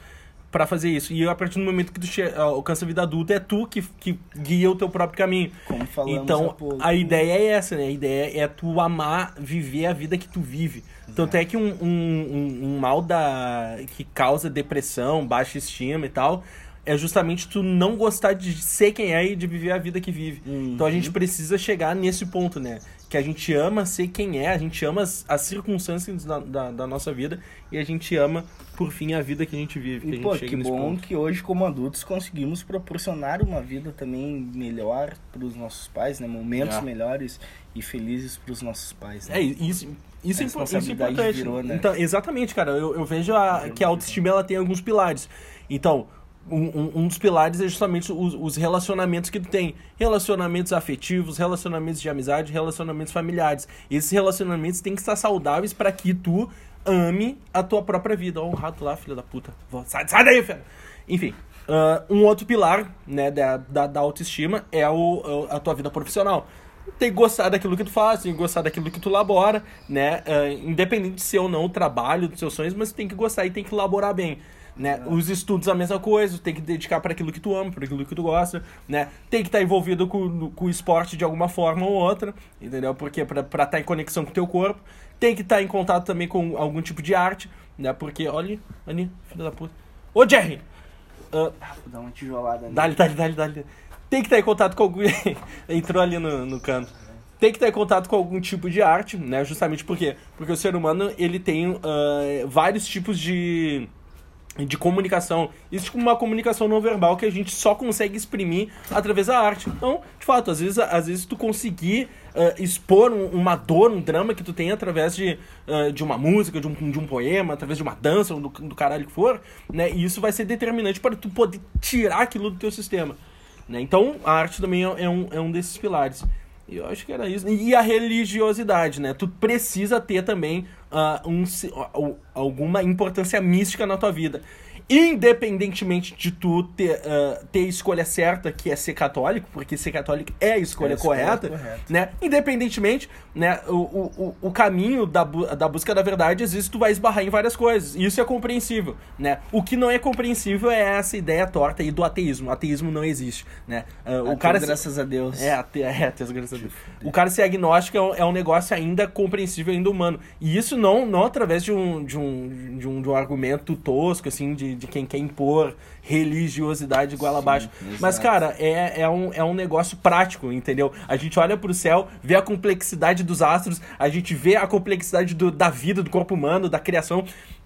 pra fazer isso. E a partir do momento que tu che- alcança a vida adulta, é tu que, que guia o teu próprio caminho. Como falamos Então, pouco. a ideia é essa, né? A ideia é tu amar viver a vida que tu vive. Tanto é que um, um, um, um mal da, que causa depressão, baixa estima e tal, é justamente tu não gostar de ser quem é e de viver a vida que vive. Uhum. Então a gente precisa chegar nesse ponto, né? Que a gente ama ser quem é, a gente ama as, as circunstâncias da, da, da nossa vida e a gente ama, por fim, a vida que a gente vive. Que a E, gente pô, que bom ponto. que hoje, como adultos, conseguimos proporcionar uma vida também melhor para os nossos pais, né? Momentos É. melhores e felizes para os nossos pais, né? É, isso, isso, é, isso é importante. virou, né? Então, exatamente, cara. Eu, eu vejo a- que a autoestima ela tem alguns pilares. Então, um, um- dos pilares é justamente os, os relacionamentos que tu tem. Relacionamentos afetivos, relacionamentos de amizade, relacionamentos familiares. Esses relacionamentos têm que estar saudáveis para que tu ame a tua própria vida. Ó, o rato lá, filho da puta. Sai, sai daí, filho. Enfim. ah, um outro pilar né, da, da, da autoestima é o, a tua vida profissional tem que gostar daquilo que tu faz, tem que gostar daquilo que tu labora, né? Ah, independente de ser ou não o trabalho dos seus sonhos, mas tem que gostar e tem que laborar bem. Né? Os estudos a mesma coisa, tem que dedicar para aquilo que tu ama, para aquilo que tu gosta, né? Tem que estar envolvido com, com o esporte de alguma forma ou outra, entendeu? Porque para estar em conexão com o teu corpo, tem que estar em contato também com algum tipo de arte, né? Porque, olha, ali, filho da puta. Ô, Jerry! Ah, Ah, vou dar uma tijolada nele. Dá-lhe, dá-lhe, dá-lhe, dá-lhe. Tem que estar em contato com algum. Entrou ali no, no canto. Tem que estar em contato com algum tipo de arte, né? Justamente por quê? Porque o ser humano, ele tem ah, vários tipos de de comunicação. Existe uma comunicação não verbal que a gente só consegue exprimir através da arte. Então, de fato, às vezes, às vezes tu conseguir ah, expor um- uma dor, um drama que tu tem através de, ah, de uma música, de um, de um poema, através de uma dança, do, do caralho que for, né? E isso vai ser determinante para tu poder tirar aquilo do teu sistema. Né? Então, a arte também é, é um, é um desses pilares. E eu acho que era isso. E a religiosidade, né? Tu precisa ter também ah, um, al- alguma importância mística na tua vida. Independentemente de tu ter, ah, ter a escolha certa, que é ser católico, porque ser católico é a escolha, É a escolha correta, correta. né? Independentemente, né? O, o, o- caminho da, bu- da busca da verdade, às vezes tu vai esbarrar em várias coisas. E isso é compreensível, né? O que não é compreensível é essa ideia torta aí do ateísmo. O ateísmo não existe, né? Ah, o cara... se- graças a Deus. é, até, é, até as graças a Deus. O cara ser agnóstico é um, é um negócio ainda compreensível, ainda humano. E isso não, não através de um, de, um, de, um, de um argumento tosco, assim, de, de quem quer impor religiosidade igual abaixo. Mas, cara, é, é, um, é um negócio prático, entendeu? A gente olha pro céu, vê a complexidade dos astros, a gente vê a complexidade do, da vida, do corpo humano, da criação.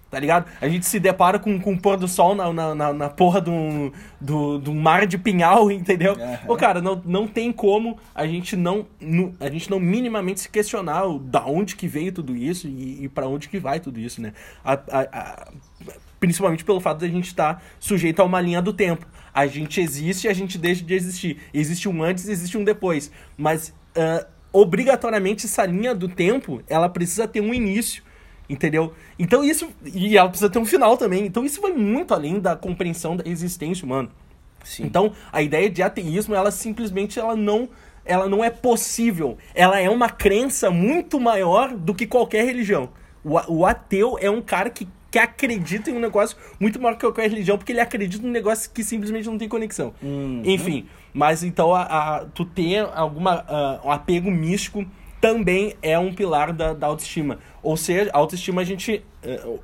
Tá ligado? A gente se depara com, com o pôr do sol na, na, na, na porra de um, do, do mar de pinhal, entendeu? Aham. Ô, cara, não, não tem como a gente não, a gente não minimamente se questionar o, da onde que veio tudo isso e, e para onde que vai tudo isso, né? A- a- a- principalmente pelo fato de a gente estar sujeito a uma linha do tempo. A gente existe e a gente deixa de existir. Existe um antes e existe um depois. Mas, ah, obrigatoriamente, essa linha do tempo, ela precisa ter um início. Entendeu? Então isso. E ela precisa ter um final também. Então isso vai muito além da compreensão da existência humana. Sim. Então, a ideia de ateísmo, ela simplesmente ela não, ela não é possível. Ela é uma crença muito maior do que qualquer religião. O, o ateu é um cara que que acredita em um negócio muito maior que qualquer religião, porque ele acredita num negócio que simplesmente não tem conexão. Hum. Enfim, mas então a, a- tu ter alguma, ah, um apego místico também é um pilar da, da autoestima. Ou seja, a autoestima a gente.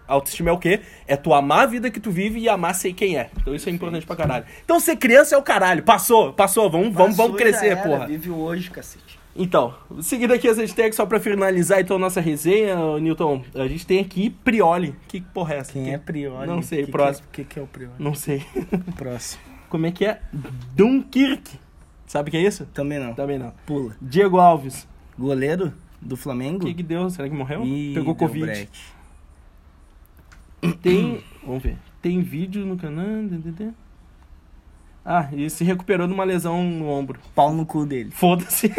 a autoestima é o quê? É tu amar a vida que tu vive e amar ser quem é. Então isso é importante pra caralho. Então ser criança é o caralho. Passou, passou. Vamos, vamos, Passou vamos já crescer, porra. Vive hoje, cacete. Então, seguindo aqui as hashtags, só pra finalizar então nossa resenha, Newton, a gente tem aqui Prioli. Que porra é essa? Quem Que- é Priori? Não sei, que próximo. O que, que é o Priori? Não sei. Próximo. Como é que é? Dunkirk. Sabe o que é isso? Também não. Também não. Pula. Diego Alves. Goleiro do O Flamengo? que, que deu? Será que morreu? Ih, Pegou Covid. break. Tem. Vamos ver. Tem vídeo no canal. Ah, e se recuperou de uma lesão no ombro. Pau no cu dele. Foda-se.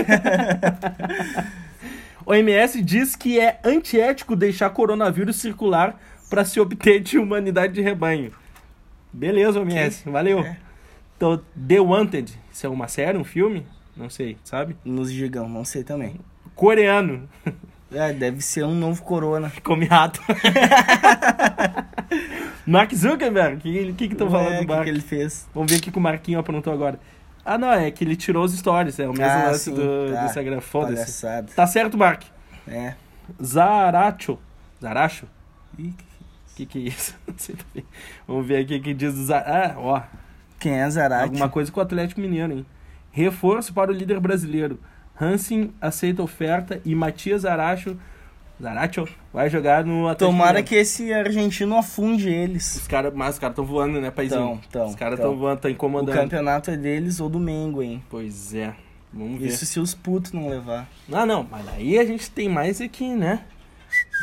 O OMS diz que é antiético deixar coronavírus circular para se obter de humanidade de rebanho. Beleza, OMS. Valeu. É. Então, The Wanted. Isso é uma série, um filme? Não sei, sabe? Nos gigão, não sei também. Coreano. É, deve ser um novo corona. Come rato. Mark Zuckerberg. O que, que que estão falando Ué, do que Mark? que ele fez? Vamos ver o que, que o Marquinho aprontou agora. Ah, não, é que ele tirou os stories. É o mesmo Ah, lance sim, do, tá. do Instagram. Foda-se. Tá certo, Mark. É. Zaracho. Zaracho? Ih, O que, que é isso? Não sei também. Vamos ver aqui o que diz do Zar... Ah, ó. Quem é Zarate? Alguma coisa com o Atlético Mineiro, hein? Reforço para o líder brasileiro. Hansen aceita oferta e Matias Zaracho... Zaracho vai jogar no Atlético Tomara que esse argentino afunde eles. Os cara, mas os caras estão voando, né, paizinho? Tão, tão, Os caras tão. estão voando, estão O incomodando. campeonato é deles ou do Mengo, hein? Pois é. Vamos ver. Isso se os putos não levar. Ah, não, mas aí a gente tem mais aqui, né?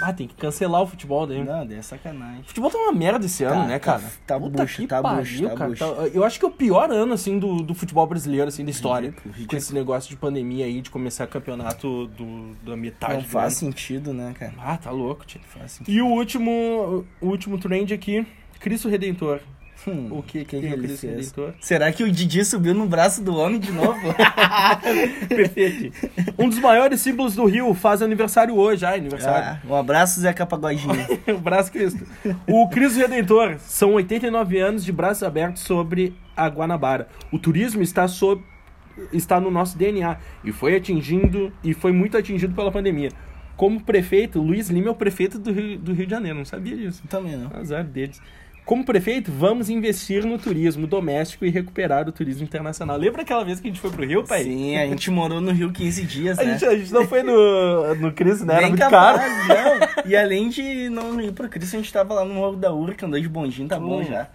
Ah, tem que cancelar o futebol daí. Não, daí é sacanagem. O futebol tá uma merda esse ano, Tá, né, tá- cara? tá Puta bucha, que tá pariu, bucha, tá cara. bucha. Tá- Eu acho que é o pior ano, assim, do, do futebol brasileiro, assim, da história. Ridículo, Com ridículo. esse negócio de pandemia aí, de começar campeonato do, da metade Não faz ano. sentido, né, cara? Ah, tá louco, tio. Faz sentido. E o último, o último trend aqui, Cristo Redentor. Hum, O que que, que ele fez? Será que o Didi subiu no braço do homem de novo? Perfeito. Um dos maiores símbolos do Rio faz aniversário hoje. Ah, aniversário. Ah, um abraço, Zeca Pagodinho. o braço Cristo. O Cristo Redentor são 89 anos de braços abertos sobre a Guanabara. O turismo está sob está no nosso DNA e foi atingindo e foi muito atingido pela pandemia. Como prefeito, Luiz Lima é o prefeito do Rio, do Rio de Janeiro, não sabia disso. Também não. Azar deles. Como prefeito, vamos investir no turismo doméstico e recuperar o turismo internacional. Lembra aquela vez que a gente foi pro Rio, pai? Sim, a gente morou no Rio 15 dias, A né? gente, a gente não foi no, no Cristo, né? Era Bem muito capaz, caro. não. E além de não ir pro Cristo, a gente tava lá no Morro da Urca, andou de bondinho, tá bom Hum. já.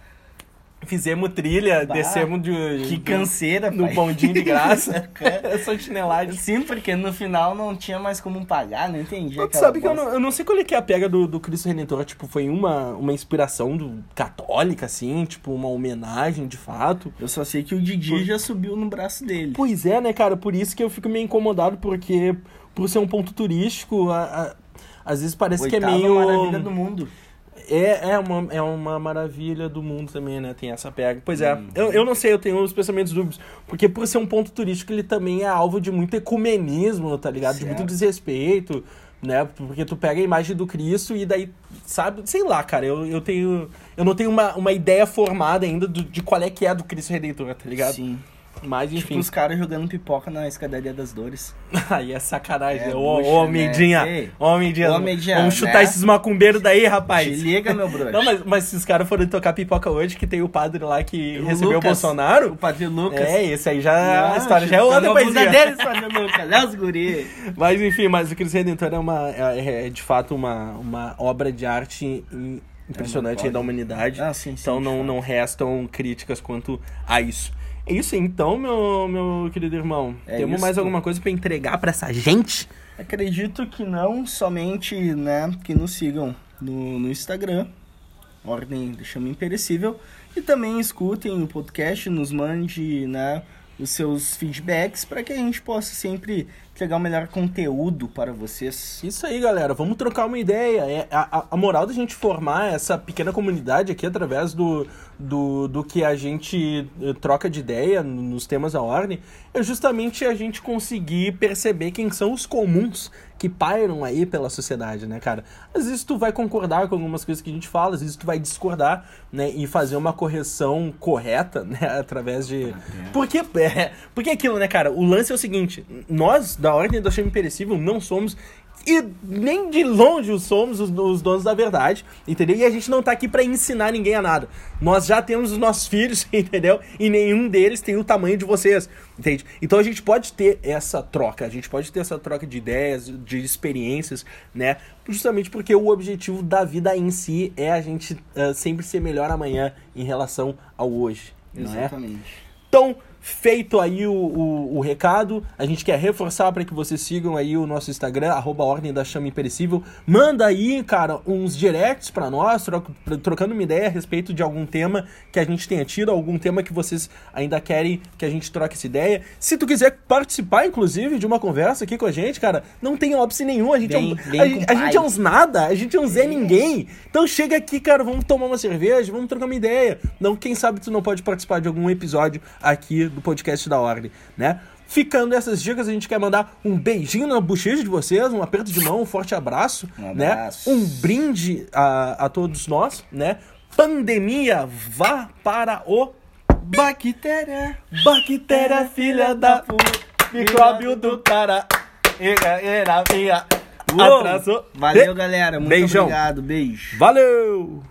Fizemos trilha, Bah, descemos de, Que canseira, no pai. bondinho de graça. É só chinelagem. Sim, porque no final não tinha mais como pagar, não entendi. Tu sabe que eu bosta. não, eu não sei qual é que é a pega do, do Cristo Redentor. Tipo, foi uma, uma inspiração do, católica, assim? Tipo, uma homenagem, de fato? Eu só sei que o Didi já subiu no braço dele. Pois é, né, cara? Por isso que eu fico meio incomodado, porque por ser um ponto turístico, a- a- às vezes parece que é Oitava meio... maravilha do mundo. É, é, uma, é uma maravilha do mundo também, né? Tem essa pega. Pois é, Hum. eu, eu não sei, eu tenho uns pensamentos dúbios. Porque por ser um ponto turístico, ele também é alvo de muito ecumenismo, tá ligado? De muito Certo. desrespeito, né? Porque tu pega a imagem do Cristo e daí, sabe? Sei lá, cara, eu, eu tenho... Eu não tenho uma, uma ideia formada ainda do- de qual é que é do Cristo Redentor, tá ligado? Sim. Mas, Tipo enfim. os caras jogando pipoca na escadaria das dores. Aí é sacanagem. É né? Ô, ô, né? Medinha. Ei. Ô, Medinha, Vamos chutar né? esses macumbeiros daí, rapaz. Te liga, meu brother. Não, mas, mas se os caras forem tocar pipoca hoje, que tem o padre lá que O recebeu o Lucas. Bolsonaro. O Padre Lucas. É, esse aí já. Não, a história já é outra, a bunda paizinho. deles, Padre Lucas. Olha os guri. Mas enfim, mas o Cristo Redentor é, uma, é, é de fato uma, uma obra de arte im- impressionante É, aí da humanidade. Ah, sim, sim, então não, não restam críticas quanto a isso. É isso então, meu, meu querido irmão. É Temos mais alguma coisa pra entregar pra essa gente? Acredito que não somente, né, que nos sigam no, no Instagram, Ordem do Chama Imperecível, e também escutem o podcast, nos mande, né, os seus feedbacks para que a gente possa sempre entregar o melhor conteúdo para vocês. Isso aí, galera. Vamos trocar uma ideia. É, a, a moral da gente formar essa pequena comunidade aqui através do, do, do que a gente eh, troca de ideia nos temas da ordem é justamente a gente conseguir perceber quem são os comuns que pairam aí pela sociedade, né, cara? Às vezes tu vai concordar com algumas coisas que a gente fala, às vezes tu vai discordar, né, e fazer uma correção correta, né, através de... Porque, é, porque é aquilo, né, cara? O lance é o seguinte, nós, da Ordem do Chame Perecível, não somos e nem de longe somos os, os, donos da verdade, entendeu? E a gente não tá aqui para ensinar ninguém a nada. Nós já temos os nossos filhos, entendeu? E nenhum deles tem o tamanho de vocês, entende? Então a gente pode ter essa troca, a gente pode ter essa troca de ideias, de experiências, né? Justamente porque o objetivo da vida em si é a gente uh, sempre ser melhor amanhã em relação ao hoje, Exatamente. Não é? Então, Feito aí o, o, o, recado, a gente quer reforçar para que vocês sigam aí o nosso Instagram, arroba Ordem da Chama Imperecível. Manda aí, cara, uns directs para nós, troco, trocando uma ideia a respeito de algum tema que a gente tenha tido, algum tema que vocês ainda querem que a gente troque essa ideia. Se tu quiser participar, inclusive, de uma conversa aqui com a gente, cara, não tem óbice nenhum. A gente, bem, é, um, a, gente, a gente é uns nada, a gente é um Zé Ninguém. Então chega aqui, cara, vamos tomar uma cerveja, vamos trocar uma ideia. Não, quem sabe tu não pode participar de algum episódio aqui do podcast da Ordem, né? Ficando essas dicas, a gente quer mandar um beijinho na bochecha de vocês, um aperto de mão, um forte abraço, um né? abraço. Um brinde a, a todos nós, né? Pandemia, vá para o Bactéria, bactéria filha da puta, micróbio do cara, era minha, atrasou. Valeu, galera. Muito Beijão. obrigado. Beijo. Valeu!